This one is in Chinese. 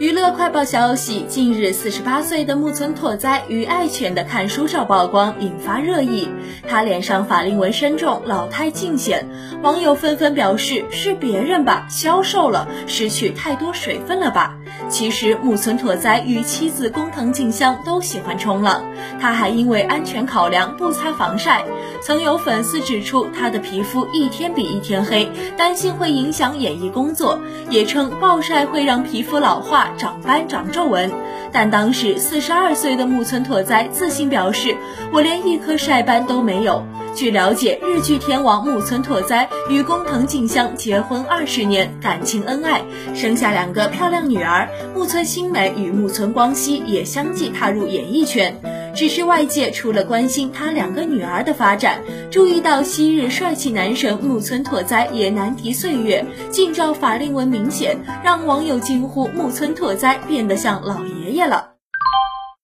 娱乐快报消息：近日，四十八岁的木村拓哉与爱犬的看书照曝光，引发热议。他脸上法令纹深重，老态尽显，网友纷纷表示是别人吧，消瘦了，失去太多水分了吧。其实，木村拓哉与妻子工藤静香都喜欢冲浪，他还因为安全考量不擦防晒。曾有粉丝指出他的皮肤一天比一天黑，担心会影响演艺工作，也称暴晒会让皮肤老化。长斑长皱纹，但当时四十二岁的木村拓哉自信表示：“我连一颗晒斑都没有。”据了解，日剧天王木村拓哉与工藤静香结婚二十年，感情恩爱，生下两个漂亮女儿。木村新美与木村光希也相继踏入演艺圈。只是外界除了关心他两个女儿的发展，注意到昔日帅气男神木村拓哉也难敌岁月，近照法令纹明显，让网友惊呼木村拓哉变得像老爷爷了。